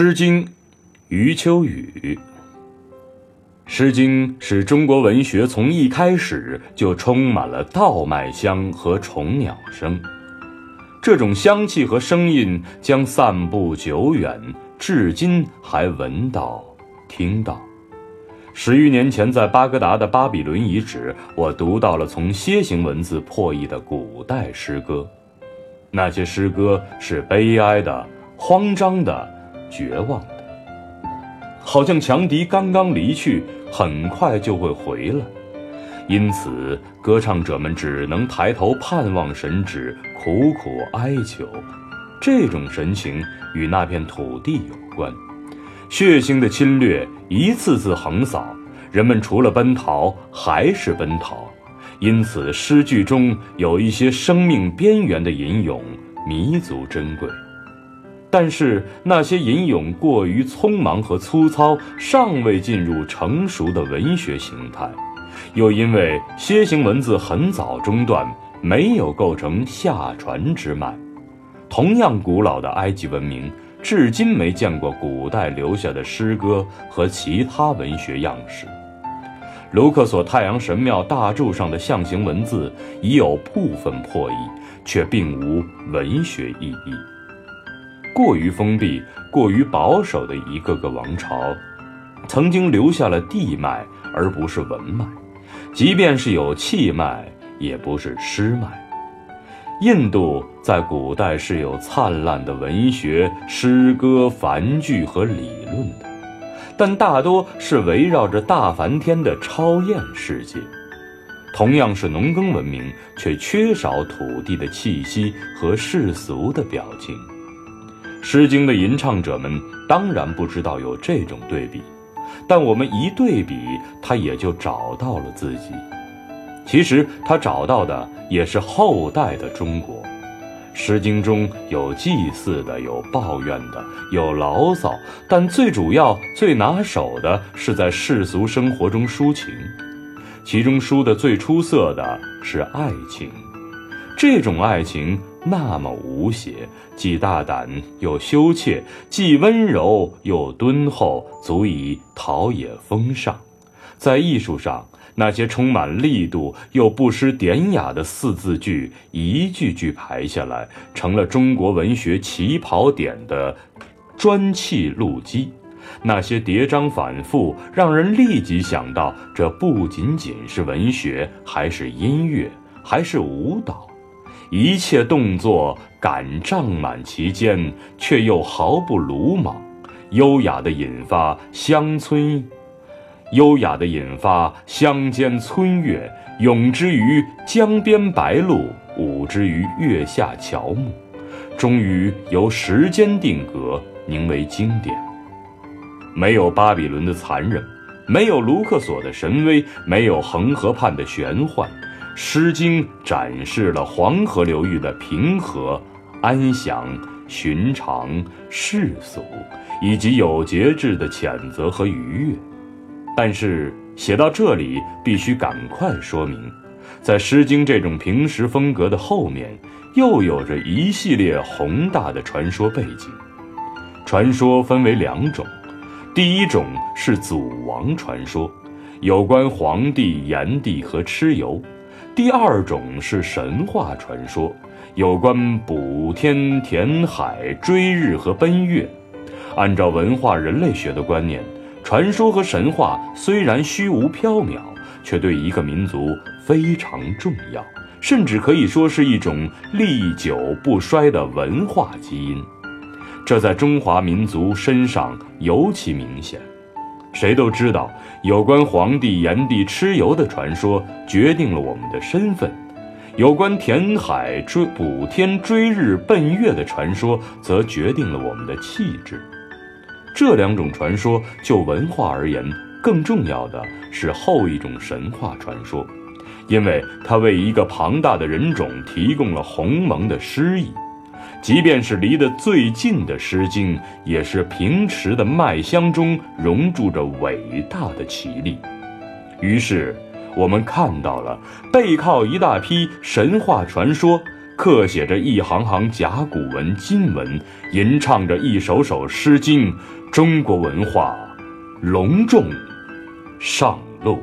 诗经》，余秋雨。《诗经》使中国文学从一开始就充满了稻麦香和虫鸟声，这种香气和声音将散布久远，至今还闻到、听到。十余年前，在巴格达的巴比伦遗址，我读到了从楔形文字破译的古代诗歌，那些诗歌是悲哀的、慌张的。绝望的，好像强敌刚刚离去，很快就会回来，因此歌唱者们只能抬头盼望神旨，苦苦哀求。这种神情与那片土地有关，血腥的侵略一次次横扫，人们除了奔逃还是奔逃，因此诗句中有一些生命边缘的吟咏，弥足珍贵。但是那些吟咏过于匆忙和粗糙，尚未进入成熟的文学形态，又因为楔形文字很早中断，没有构成下传之脉。同样古老的埃及文明，至今没见过古代留下的诗歌和其他文学样式。卢克索太阳神庙大柱上的象形文字已有部分破译，却并无文学意义。过于封闭、过于保守的一个个王朝，曾经留下了地脉，而不是文脉；即便是有气脉，也不是诗脉。印度在古代是有灿烂的文学、诗歌、梵句和理论的，但大多是围绕着大梵天的超验世界。同样是农耕文明，却缺少土地的气息和世俗的表情。《诗经》的吟唱者们当然不知道有这种对比，但我们一对比，他也就找到了自己。其实他找到的也是后代的中国。《诗经》中有祭祀的，有抱怨的，有牢骚，但最主要、最拿手的是在世俗生活中抒情。其中抒的最出色的是爱情，这种爱情。那么无邪，既大胆又羞怯，既温柔又敦厚，足以陶冶风尚。在艺术上，那些充满力度又不失典雅的四字句，一句句排下来，成了中国文学起跑点的砖砌路基。那些叠章反复，让人立即想到，这不仅仅是文学，还是音乐，还是舞蹈。一切动作感胀满其间，却又毫不鲁莽，优雅的引发乡村，优雅的引发乡间村乐，咏之于江边白鹭，舞之于月下乔木，终于由时间定格，凝为经典。没有巴比伦的残忍，没有卢克索的神威，没有恒河畔的玄幻。《诗经》展示了黄河流域的平和、安详、寻常、世俗，以及有节制的谴责和愉悦。但是写到这里，必须赶快说明，在《诗经》这种平实风格的后面，又有着一系列宏大的传说背景。传说分为两种，第一种是祖王传说，有关黄帝、炎帝和蚩尤。第二种是神话传说，有关补天、填海、追日和奔月。按照文化人类学的观念，传说和神话虽然虚无缥缈，却对一个民族非常重要，甚至可以说是一种历久不衰的文化基因。这在中华民族身上尤其明显。谁都知道，有关黄帝、炎帝、蚩尤的传说决定了我们的身份；有关填海、追补天、追日、奔月的传说，则决定了我们的气质。这两种传说，就文化而言，更重要的是后一种神话传说，因为它为一个庞大的人种提供了鸿蒙的诗意。即便是离得最近的《诗经》，也是平实的麦香中融住着伟大的奇力。于是，我们看到了背靠一大批神话传说，刻写着一行行甲骨文金文，吟唱着一首首诗经，中国文化隆重上路。